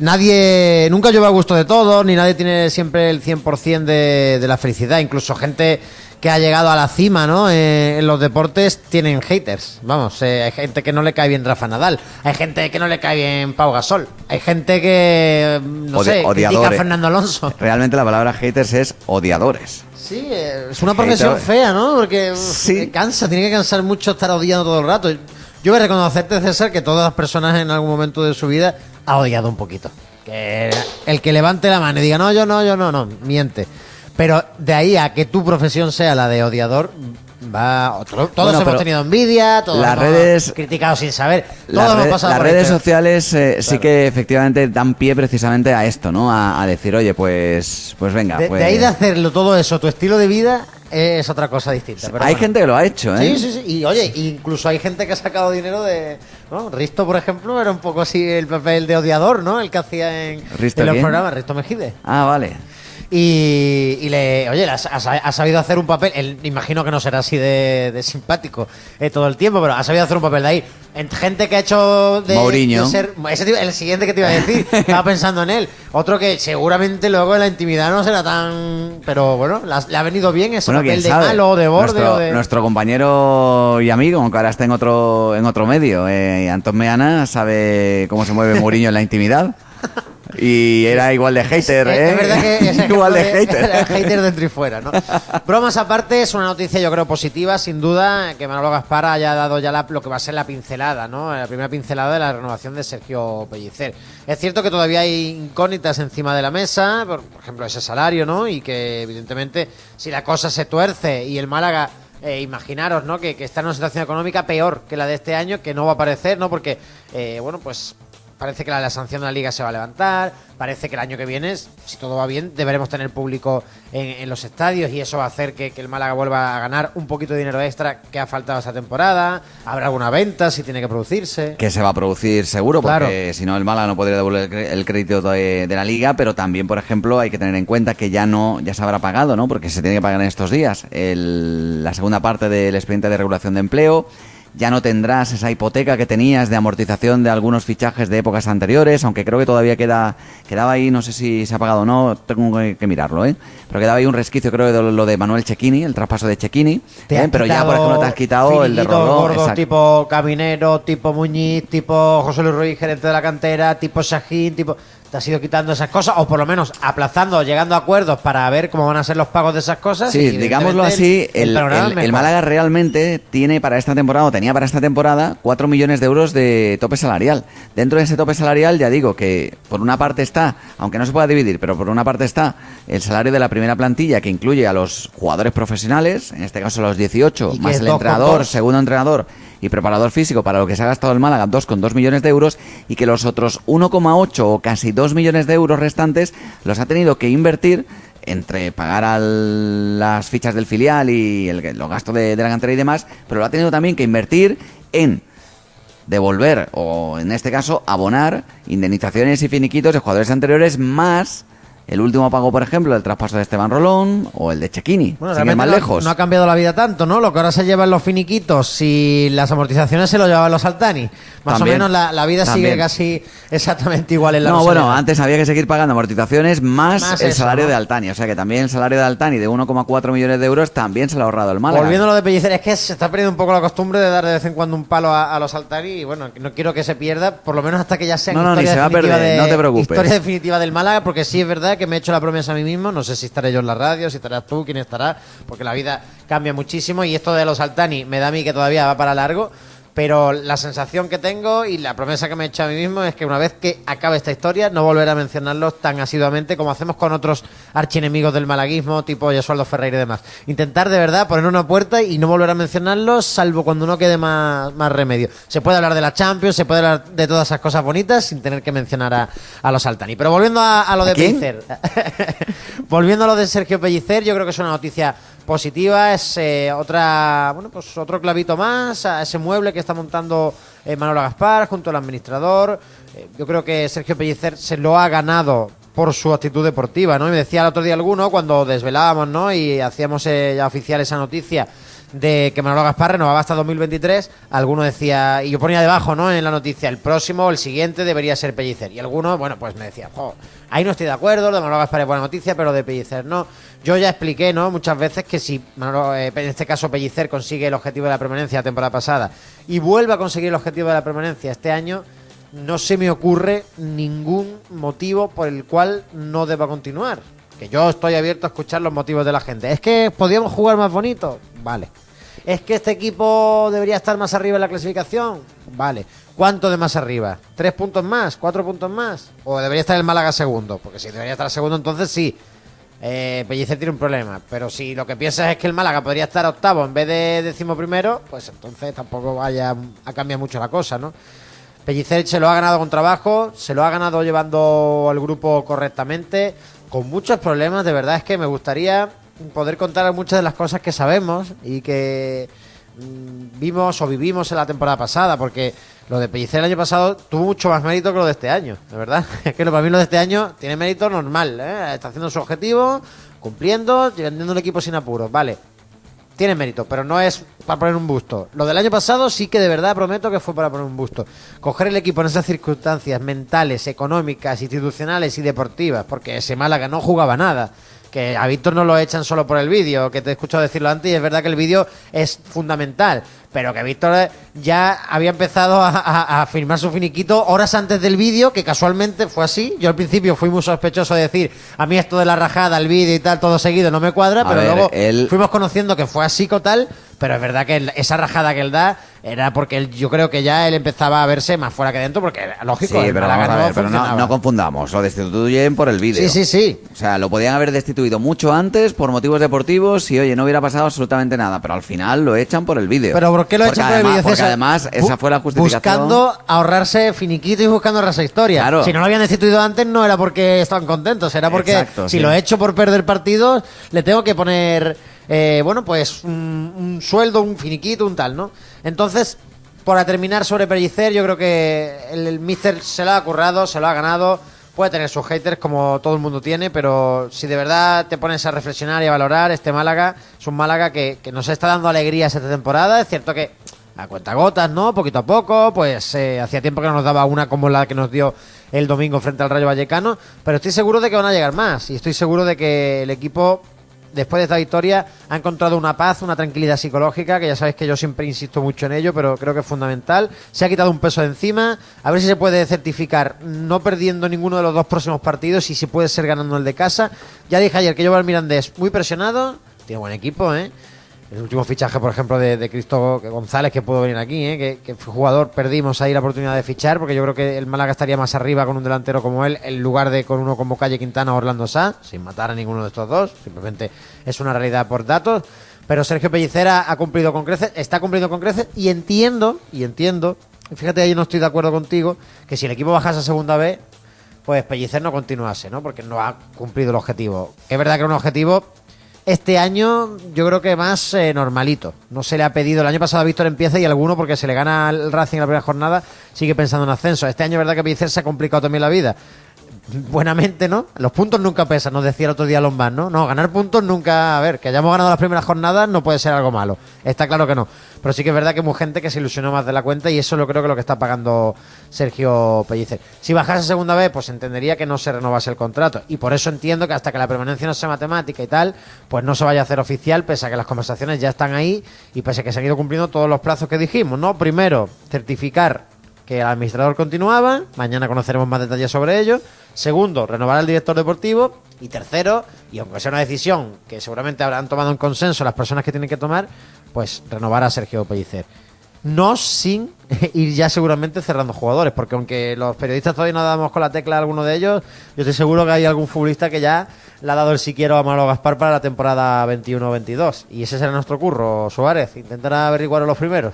nadie, nunca lleva a gusto de todo, ni nadie tiene siempre el 100% de, de la felicidad. Incluso gente que ha llegado a la cima, ¿no? Eh, en los deportes tienen haters. Vamos, eh, hay gente que no le cae bien Rafa Nadal, hay gente que no le cae bien Pau Gasol, hay gente que, no Odi- sé, critica a. Fernando Alonso. Realmente la palabra haters es odiadores. Sí, eh, es una profesión Hater. fea, ¿no? Porque Sí. eh, cansa, tiene que cansar mucho estar odiando todo el rato. Yo voy a reconocerte, César, que todas las personas en algún momento de su vida ha odiado un poquito. Que el que levante la mano y diga, no, yo no, yo no, no, miente. Pero de ahí a que tu profesión sea la de odiador, va otro. Todos Bueno, hemos tenido envidia, todos las hemos redes- criticado sin saber. Todos Las, hemos pasado las por redes sociales eh, sí que efectivamente dan pie precisamente a esto, ¿no? A, a decir, oye, pues, pues venga, De, pues... de ahí de hacerlo todo eso, tu estilo de vida es otra cosa distinta. pero Hay bueno. gente que lo ha hecho, ¿eh? Sí, sí, sí. Y oye, incluso hay gente que ha sacado dinero de. ¿no? Risto, por ejemplo, era un poco así el papel de odiador, ¿no? El que hacía en, ¿Risto en los programas, Risto Mejide. Ah, vale. Y, y le, oye, ha, ha- ha sabido hacer un papel, él, imagino que no será así de, de simpático eh, todo el tiempo, pero ha sabido hacer un papel de ahí. En gente que ha hecho de, Mourinho. de ser, ese tío- el siguiente que te iba a decir, estaba pensando en él. Otro que seguramente luego en la intimidad no será tan, pero bueno, la- le ha venido bien ese Bueno, papel de sabe. malo, de borde nuestro, o de... nuestro compañero y amigo, aunque ahora está en otro, en otro medio, eh, Antón Meana, sabe cómo se mueve Mourinho en la intimidad. Y era igual de hater, Es- ¿eh? Es verdad que es igual de ejemplo hater. hater dentro y fuera, ¿no? Bromas aparte, es una noticia yo creo positiva, sin duda, que Manolo Gaspar haya dado ya la- lo que va a ser la pincelada, ¿no? La primera pincelada de la renovación de Sergio Pellicer. Es cierto que todavía hay incógnitas encima de la mesa, por, por ejemplo, ese salario, ¿no? Y que evidentemente si la cosa se tuerce y el Málaga eh, imaginaros, ¿no? Que, que está en una situación económica peor que la de este año, que no va a aparecer, ¿no? Porque, eh, bueno, pues parece que la, la sanción de la liga se va a levantar, parece que el año que viene, si todo va bien, deberemos tener público en, en los estadios y eso va a hacer que, que el Málaga vuelva a ganar un poquito de dinero extra que ha faltado esta temporada, habrá alguna venta si tiene que producirse. que se va a producir seguro, porque Claro. si no el Málaga no podría devolver el crédito de, de la liga, pero también, por ejemplo, hay que tener en cuenta que ya no, ya se habrá pagado, ¿no? Porque se tiene que pagar en estos días el- la segunda parte del expediente de regulación de empleo. Ya no tendrás esa hipoteca que tenías de amortización de algunos fichajes de épocas anteriores, aunque creo que todavía queda, quedaba ahí, no sé si se ha pagado o no, tengo que, que mirarlo, ¿eh? Pero quedaba ahí un resquicio, creo, de lo de Manuel Chequini, el traspaso de Chequini, ¿eh? pero ya, por ejemplo, te has quitado el de finiquitos Rodó. gordos tipo Caminero, tipo Muñiz, tipo José Luis Ruiz, gerente de la cantera, tipo Sajín, tipo... Te has ido quitando esas cosas, o por lo menos aplazando, o llegando a acuerdos para ver cómo van a ser los pagos de esas cosas. Sí, digámoslo así, el, el- Málaga realmente tiene para esta temporada, o tenía para esta temporada, 4 millones de euros de tope salarial. Dentro de ese tope salarial, ya digo que por una parte está, aunque no se pueda dividir, pero por una parte está el salario de la primera plantilla, que incluye a los jugadores profesionales, en este caso los 18, Y que más el entrenador, dos. segundo entrenador y preparador físico para lo que se ha gastado el Málaga, 2,2 millones de euros, y que los otros 1,8 o casi 2 millones de euros restantes los ha tenido que invertir entre pagar a las fichas del filial y el, los gastos de, de la cantera y demás, pero lo ha tenido también que invertir en devolver o en este caso abonar indemnizaciones y finiquitos de jugadores anteriores más el último pago, por ejemplo, del traspaso de Esteban Rolón o el de Chequini. Bueno, Sin ir realmente más no, lejos. no ha cambiado la vida tanto, ¿no? Lo que ahora se llevan los finiquitos y las amortizaciones se lo llevan los Altani. Más También, o menos la, la vida también. sigue casi exactamente igual en la No, bueno, antes había que seguir pagando amortizaciones más, Más el eso, salario ¿no? de Altani. O sea que también el salario de Altani de 1,4 millones de euros también se lo ha ahorrado el Málaga. Volviendo a lo de Pellicer, es que se está perdiendo un poco la costumbre de dar de vez en cuando un palo a, a los Altani y bueno, no quiero que se pierda, por lo menos hasta que ya sea No, no, ni se va a perder, de, no te preocupes. Historia definitiva del Málaga, porque sí es verdad que me he hecho la promesa a mí mismo, no sé si estaré yo en la radio, si estarás tú, quién estará, porque la vida cambia muchísimo y esto de los Altani me da a mí que todavía va para largo. Pero la sensación que tengo y la promesa que me he hecho a mí mismo es que una vez que acabe esta historia no volveré a mencionarlos tan asiduamente como hacemos con otros archienemigos del malaguismo, tipo Yesualdo Ferreira y demás. Intentar de verdad poner una puerta y no volver a mencionarlos, salvo cuando no quede más, más remedio. Se puede hablar de la Champions, se puede hablar de todas esas cosas bonitas sin tener que mencionar a, a los Altani. Pero volviendo a, a lo de. Pellicer. volviendo a lo de Sergio Pellicer, yo creo que es una noticia positiva, es eh, otra, bueno, pues otro clavito más a ese mueble que está montando eh, Gaspar junto al administrador. Eh, yo creo que Sergio Pellicer se lo ha ganado por su actitud deportiva, ¿no? Y me decía el otro día alguno cuando desvelábamos, ¿no? Y hacíamos eh, ya oficial esa noticia de que Manolo Gaspar renovaba hasta 2023. Alguno decía, y yo ponía debajo, ¿no? En la noticia, el próximo, el siguiente debería ser Pellicer. Y alguno, bueno, pues me decía, ahí no estoy de acuerdo, lo de Manolo Gaspar es buena noticia, pero de Pellicer no. Yo ya expliqué, ¿no? Muchas veces que si Manolo, eh, en este caso Pellicer consigue el objetivo de la permanencia la temporada pasada y vuelve a conseguir el objetivo de la permanencia este año, no se me ocurre ningún motivo por el cual no deba continuar. Que yo estoy abierto a escuchar los motivos de la gente. Es que podíamos jugar más bonito. Vale. Es que este equipo debería estar más arriba en la clasificación. Vale. ¿Cuánto de más arriba? ¿Tres puntos más? ¿Cuatro puntos más? ¿O debería estar el Málaga segundo? Porque si debería estar segundo, entonces sí. Eh, Pellicer tiene un problema. Pero si lo que piensas es que el Málaga podría estar octavo en vez de décimo primero, pues entonces tampoco vaya a cambiar mucho la cosa, ¿no? Pellicer se lo ha ganado con trabajo, se lo ha ganado llevando al grupo correctamente, con muchos problemas. De verdad es que me gustaría poder contar muchas de las cosas que sabemos y que mm, vimos o vivimos en la temporada pasada, porque lo de Pellicer el año pasado tuvo mucho más mérito que lo de este año, de verdad. Es que para mí lo de este año tiene mérito normal, ¿eh? está haciendo su objetivo, cumpliendo, vendiendo el equipo sin apuros, vale tiene mérito, pero no es para poner un busto. Lo del año pasado sí que de verdad prometo que fue para poner un busto. Coger el equipo en esas circunstancias mentales, económicas, institucionales y deportivas, porque ese Málaga no jugaba nada que a Víctor no lo echan solo por el vídeo, que te he escuchado decirlo antes y es verdad que el vídeo es fundamental, pero que Víctor ya había empezado a, firmar su finiquito horas antes del vídeo, que casualmente fue así. Yo al principio fui muy sospechoso de decir, a mí esto de la rajada, el vídeo y tal, todo seguido no me cuadra, pero luego fuimos conociendo que fue así tal, pero es verdad que esa rajada que él da era porque él, yo creo que ya él empezaba a verse más fuera que dentro, porque lógico. Sí, pero, no, confundamos, lo destituyen por el vídeo. Sí, sí, sí. O sea, lo podían haber destituido mucho antes por motivos deportivos y, oye, no hubiera pasado absolutamente nada, pero al final lo echan por el vídeo. Pero ¿por qué lo echan por el vídeo? Porque además esa fue la justificación. Buscando ahorrarse finiquito y buscando esa historia. Claro. Si no lo habían destituido antes no era porque estaban contentos, era porque si lo he hecho por perder partidos, le tengo que poner eh, bueno, pues un, sueldo, un finiquito, un tal, ¿no? Entonces, para terminar sobre Pellicer, yo creo que el, Mister se lo ha currado, se lo ha ganado. Puede tener sus haters como todo el mundo tiene, pero si de verdad te pones a reflexionar y a valorar, este Málaga es un Málaga que, nos está dando alegrías esta temporada. Es cierto que a cuenta gotas, ¿no? Poquito a poco, pues eh, hacía tiempo que no nos daba una como la que nos dio el domingo frente al Rayo Vallecano, pero estoy seguro de que van a llegar más y estoy seguro de que el equipo después de esta victoria ha encontrado una paz, una tranquilidad psicológica, que ya sabéis que yo siempre insisto mucho en ello, pero creo que es fundamental. Se ha quitado un peso de encima, a ver si se puede certificar no perdiendo ninguno de los dos próximos partidos y si puede ser ganando el de casa. Ya dije ayer que yo al Mirandés muy presionado, tiene buen equipo, ¿eh? El último fichaje, por ejemplo, de, Cristo González, que pudo venir aquí, ¿eh? que, jugador perdimos ahí la oportunidad de fichar, porque yo creo que el Málaga estaría más arriba con un delantero como él, en lugar de con uno como Calle Quintana o Orlando Sá, sin matar a ninguno de estos dos, simplemente es una realidad por datos. Pero Sergio Pellicera ha cumplido con creces, está cumpliendo con creces, y entiendo, y entiendo, fíjate, ahí no estoy de acuerdo contigo, que si el equipo bajase a segunda vez, pues Pellicer no continuase, ¿no? Porque no ha cumplido el objetivo. Es verdad que era un objetivo este año yo creo que más eh, normalito. No se le ha pedido. El año pasado Víctor empieza y alguno, porque se le gana el Racing en la primera jornada, sigue pensando en ascenso. Este año, verdad que Pellicer se ha complicado también la vida buenamente, ¿no? Los puntos nunca pesan, nos decía el otro día Lombard, ¿no? No, ganar puntos nunca, a ver, que hayamos ganado las primeras jornadas no puede ser algo malo, está claro que no, pero sí que es verdad que mucha gente que se ilusionó más de la cuenta y eso lo creo que es lo que está pagando Sergio Pellicer. Si bajase segunda vez, pues entendería que no se renovase el contrato y por eso entiendo que hasta que la permanencia no sea matemática y tal, pues no se vaya a hacer oficial, pese a que las conversaciones ya están ahí y pese a que se han ido cumpliendo todos los plazos que dijimos, ¿no? Primero, certificar que el administrador continuaba, mañana conoceremos más detalles sobre ello. Segundo, renovar al director deportivo. Y tercero, y aunque sea una decisión que seguramente habrán tomado en consenso las personas que tienen que tomar, pues renovar a Sergio Pellicer. No sin ir ya seguramente cerrando jugadores, porque aunque los periodistas todavía no damos con la tecla a alguno de ellos, yo estoy seguro que hay algún futbolista que ya le ha dado el siquiero a Manolo Gaspar para la temporada 21-22. Y ese será nuestro curro, Suárez, intentar averiguar los primeros.